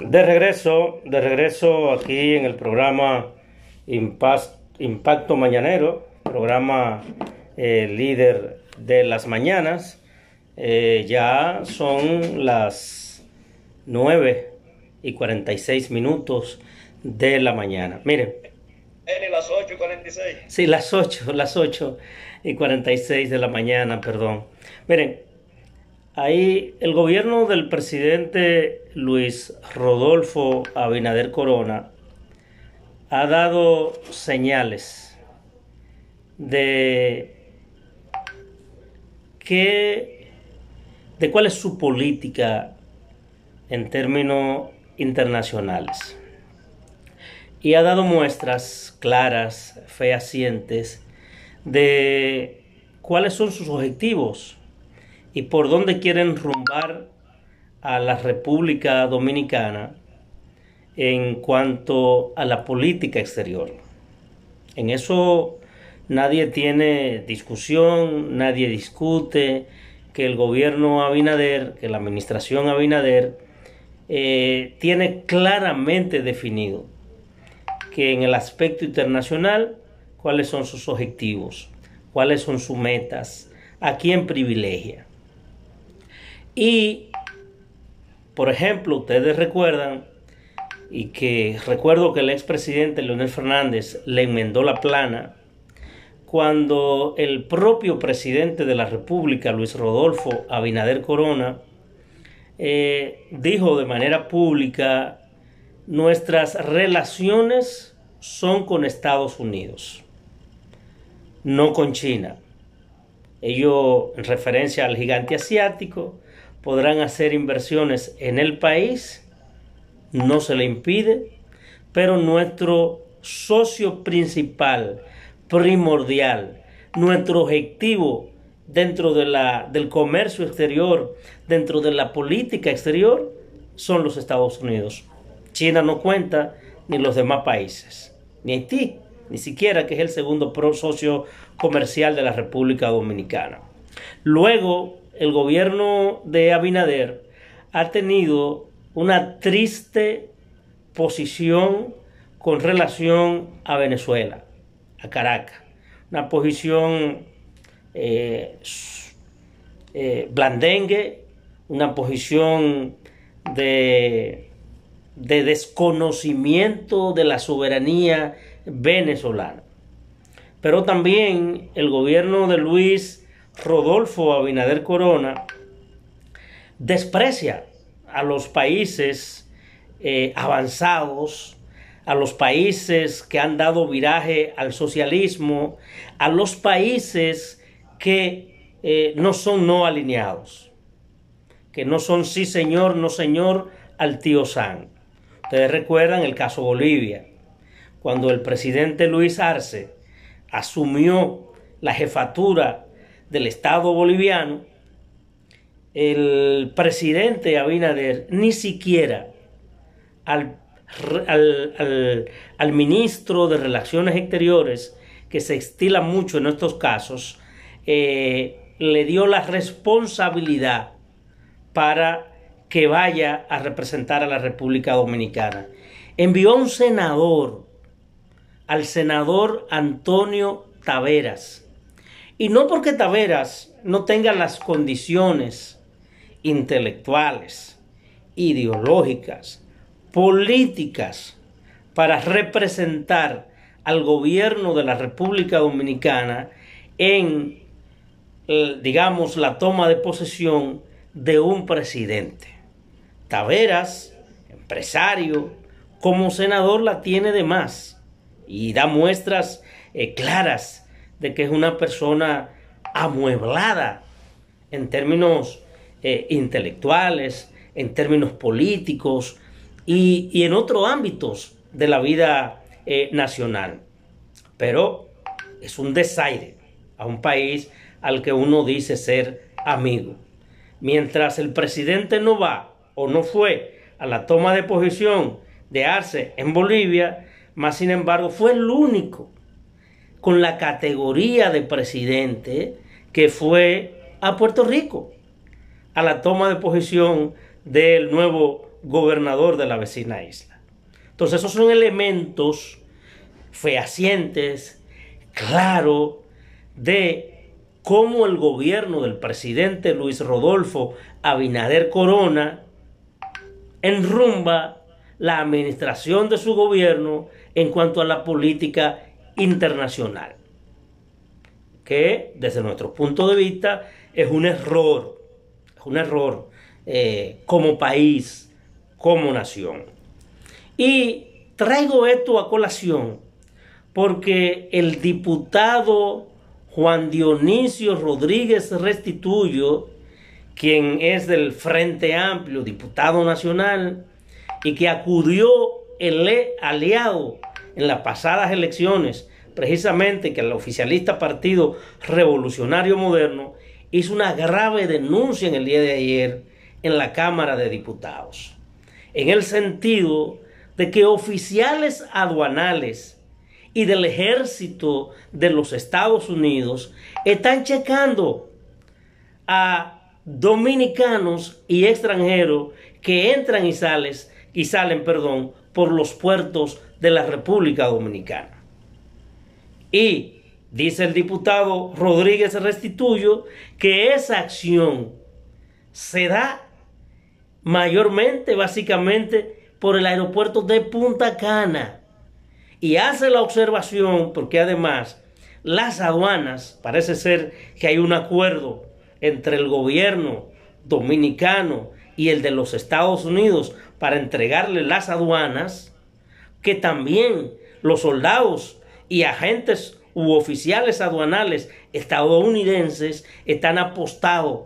De regreso, de regreso aquí en el programa Impacto Mañanero, programa eh, líder de las mañanas. Eh, ya son las 9 y 46 minutos de la mañana. Miren. las 8 y 46. Sí, las 8, las 8 y 46 de la mañana, perdón. Miren, Ahí el gobierno del presidente Luis Rodolfo Abinader Corona ha dado señales de que de cuál es su política en términos internacionales. Y ha dado muestras claras, fehacientes, de cuáles son sus objetivos y por dónde quieren rumbar a la República Dominicana en cuanto a la política exterior. En eso nadie tiene discusión, nadie discute que el gobierno Abinader, que la administración Abinader, eh, tiene claramente definido que en el aspecto internacional cuáles son sus objetivos, cuáles son sus metas, a quién privilegia. Y, por ejemplo, ustedes recuerdan, y que recuerdo que el expresidente Leonel Fernández le enmendó la plana, cuando el propio presidente de la República, Luis Rodolfo Abinader Corona, eh, dijo de manera pública, nuestras relaciones son con Estados Unidos, no con China. Ello en referencia al gigante asiático, podrán hacer inversiones en el país, no se le impide, pero nuestro socio principal, primordial, nuestro objetivo dentro de la, del comercio exterior, dentro de la política exterior, son los Estados Unidos. China no cuenta ni los demás países, ni Haití, ni siquiera que es el segundo socio comercial de la República Dominicana. Luego, el gobierno de Abinader ha tenido una triste posición con relación a Venezuela, a Caracas. Una posición eh, eh, blandengue, una posición de, de desconocimiento de la soberanía venezolana. Pero también el gobierno de Luis Rodolfo Abinader Corona desprecia a los países eh, avanzados, a los países que han dado viraje al socialismo, a los países que eh, no son no alineados, que no son sí señor, no señor al tío San. Ustedes recuerdan el caso Bolivia, cuando el presidente Luis Arce asumió la jefatura del Estado boliviano, el presidente Abinader ni siquiera al, al, ministro de Relaciones Exteriores, que se estila mucho en estos casos, eh, le dio la responsabilidad para que vaya a representar a la República Dominicana. Envió un senador, al senador Antonio Taveras, y no porque Taveras no tenga las condiciones intelectuales, ideológicas, políticas para representar al gobierno de la República Dominicana en, eh, digamos, la toma de posesión de un presidente. Taveras, empresario, como senador la tiene de más y da muestras eh, claras de que es una persona amueblada en términos eh, intelectuales, en términos políticos y, en otros ámbitos de la vida eh, nacional. Pero es un desaire a un país al que uno dice ser amigo. Mientras el presidente no va o no fue a la toma de posición de Arce en Bolivia, más sin embargo fue el único con la categoría de presidente que fue a Puerto Rico, a la toma de posición del nuevo gobernador de la vecina isla. Entonces esos son elementos fehacientes, claros, de cómo el gobierno del presidente Luis Rodolfo Abinader Corona enrumba la administración de su gobierno en cuanto a la política internacional, que desde nuestro punto de vista es un error, es un error eh, como país, como nación. Y traigo esto a colación porque el diputado Juan Dionisio Rodríguez Restituyo, quien es del Frente Amplio, diputado nacional, y que acudió el aliado en las pasadas elecciones, precisamente que el oficialista Partido Revolucionario Moderno hizo una grave denuncia en el día de ayer en la Cámara de Diputados, en el sentido de que oficiales aduanales y del ejército de los Estados Unidos están checando a dominicanos y extranjeros que entran y salen, y salen, perdón, por los puertos de la República Dominicana. Y dice el diputado Rodríguez Restituyo que esa acción se da mayormente, básicamente, por el aeropuerto de Punta Cana. Y hace la observación, porque además las aduanas, parece ser que hay un acuerdo entre el gobierno dominicano y el de los Estados Unidos para entregarle las aduanas, que también los soldados y agentes u oficiales aduanales estadounidenses están apostados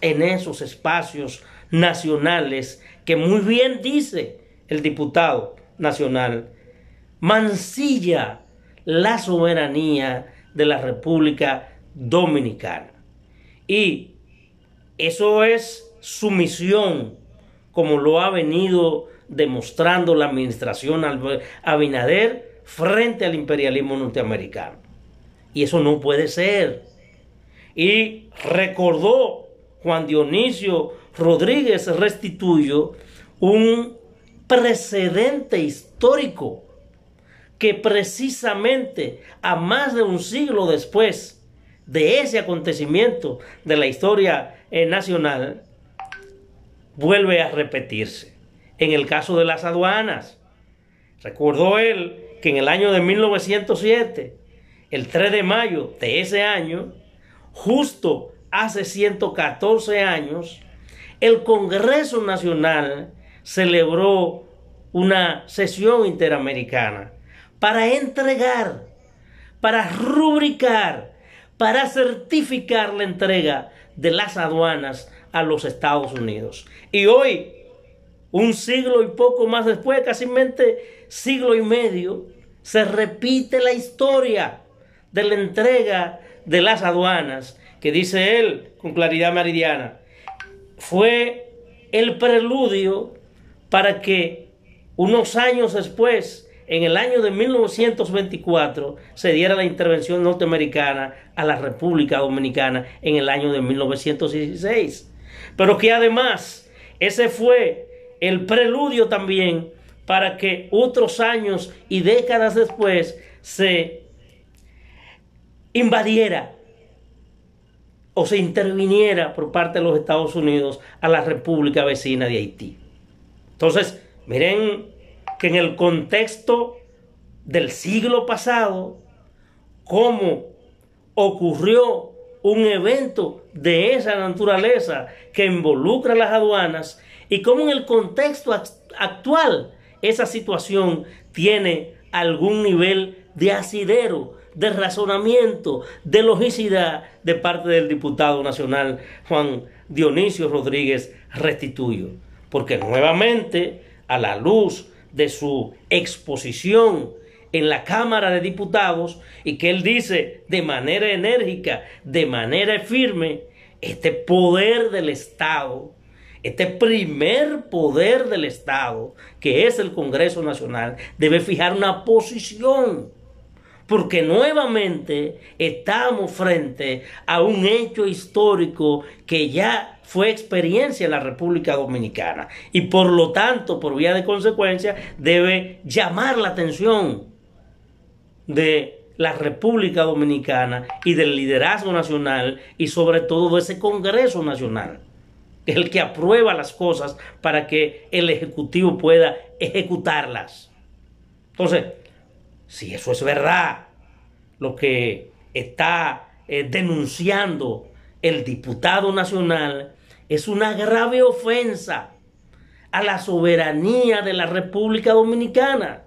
en esos espacios nacionales que muy bien dice el diputado nacional, mancilla la soberanía de la República Dominicana. Y eso es sumisión como lo ha venido demostrando la administración Abinader frente al imperialismo norteamericano. Y eso no puede ser. Y recordó Juan Dionisio Rodríguez Restituyo un precedente histórico que precisamente a más de un siglo después de ese acontecimiento de la historia eh, nacional, vuelve a repetirse. En el caso de las aduanas, recordó él que en el año de 1907, el 3 de mayo de ese año, justo hace 114 años, el Congreso Nacional celebró una sesión interamericana para entregar, para rubricar, para certificar la entrega de las aduanas a los Estados Unidos. Y hoy, un siglo y poco más después, casi siglo y medio, se repite la historia de la entrega de las aduanas, que dice él con claridad meridiana, fue el preludio para que unos años después, en el año de 1924, se diera la intervención norteamericana a la República Dominicana en el año de 1916 pero que además ese fue el preludio también para que otros años y décadas después se invadiera o se interviniera por parte de los Estados Unidos a la República vecina de Haití. Entonces, miren que en el contexto del siglo pasado, cómo ocurrió un evento de esa naturaleza que involucra las aduanas y cómo en el contexto actual esa situación tiene algún nivel de asidero, de razonamiento, de logicidad de parte del diputado nacional Juan Dionisio Rodríguez Restituyo. Porque nuevamente, a la luz de su exposición en la Cámara de Diputados y que él dice de manera enérgica, de manera firme, este poder del Estado, este primer poder del Estado, que es el Congreso Nacional, debe fijar una posición, porque nuevamente estamos frente a un hecho histórico que ya fue experiencia en la República Dominicana. Y por lo tanto, por vía de consecuencia, debe llamar la atención de la República Dominicana y del liderazgo nacional y sobre todo de ese Congreso Nacional, el que aprueba las cosas para que el Ejecutivo pueda ejecutarlas. Entonces, si eso es verdad, lo que está eh, denunciando el diputado nacional es una grave ofensa a la soberanía de la República Dominicana,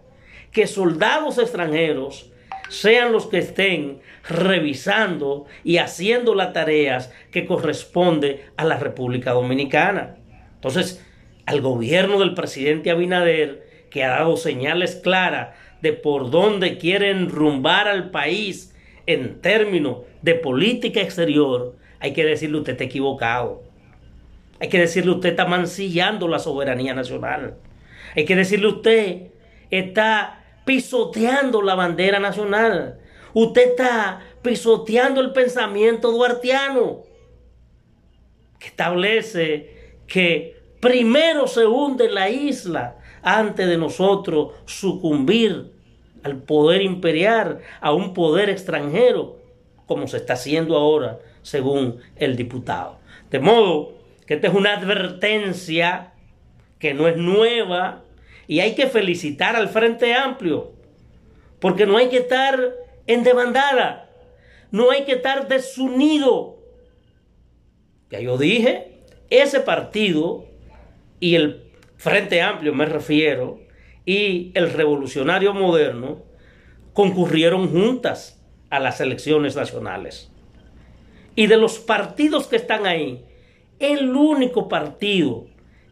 que soldados extranjeros sean los que estén revisando y haciendo las tareas que corresponde a la República Dominicana. Entonces, al gobierno del presidente Abinader, que ha dado señales claras de por dónde quieren rumbar al país en términos de política exterior, hay que decirle usted está equivocado. Hay que decirle usted está mancillando la soberanía nacional. Hay que decirle usted está pisoteando la bandera nacional. Usted está pisoteando el pensamiento duartiano que establece que primero se hunde la isla antes de nosotros sucumbir al poder imperial, a un poder extranjero, como se está haciendo ahora, según el diputado. De modo que esta es una advertencia que no es nueva y hay que felicitar al Frente Amplio, porque no hay que estar en demandada, no hay que estar desunido. Ya yo dije, ese partido y el Frente Amplio me refiero, y el revolucionario moderno concurrieron juntas a las elecciones nacionales. Y de los partidos que están ahí, el único partido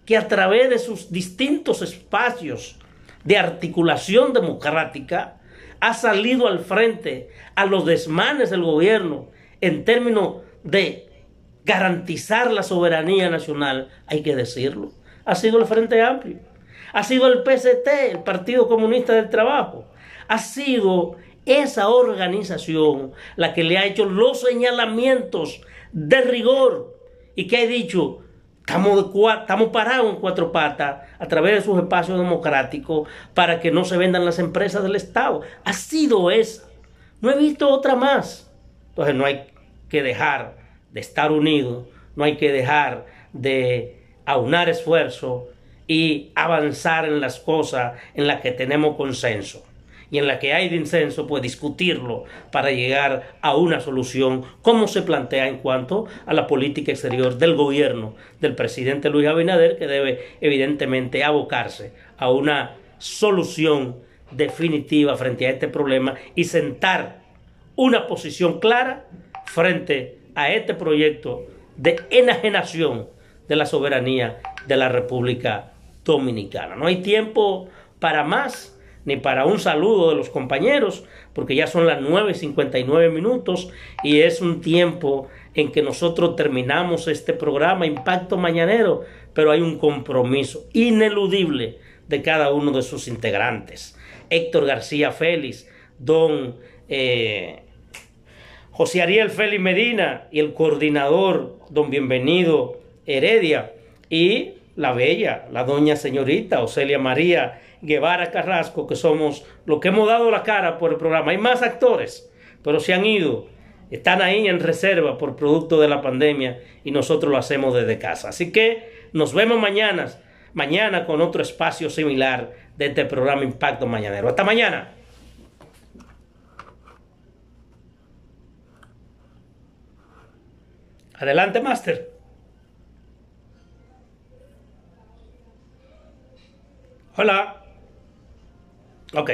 que a través de sus distintos espacios de articulación democrática ha salido al frente a los desmanes del gobierno en términos de garantizar la soberanía nacional, hay que decirlo, ha sido el Frente Amplio. Ha sido el PCT, el Partido Comunista del Trabajo, ha sido esa organización la que le ha hecho los señalamientos de rigor y que ha dicho, estamos, estamos parados en cuatro patas a través de sus espacios democráticos para que no se vendan las empresas del Estado. Ha sido esa. No he visto otra más. Entonces no hay que dejar de estar unidos, no hay que dejar de aunar esfuerzo y avanzar en las cosas en las que tenemos consenso. Y en la que hay disenso, pues discutirlo para llegar a una solución, como se plantea en cuanto a la política exterior del gobierno del presidente Luis Abinader, que debe evidentemente abocarse a una solución definitiva frente a este problema y sentar una posición clara frente a este proyecto de enajenación de la soberanía de la República Dominicana. No hay tiempo para más ni para un saludo de los compañeros, porque ya son las 9.59 minutos y es un tiempo en que nosotros terminamos este programa Impacto Mañanero, pero hay un compromiso ineludible de cada uno de sus integrantes. Héctor García Félix, don eh, José Ariel Félix Medina y el coordinador, don Bienvenido Heredia, y la bella, la doña señorita Ocelia María Guevara Carrasco, que somos los que hemos dado la cara por el programa. Hay más actores, pero se han ido, están ahí en reserva por producto de la pandemia y nosotros lo hacemos desde casa. Así que nos vemos mañana, mañana con otro espacio similar de este programa Impacto Mañanero. Hasta mañana. Adelante, Máster. Hola. Ok.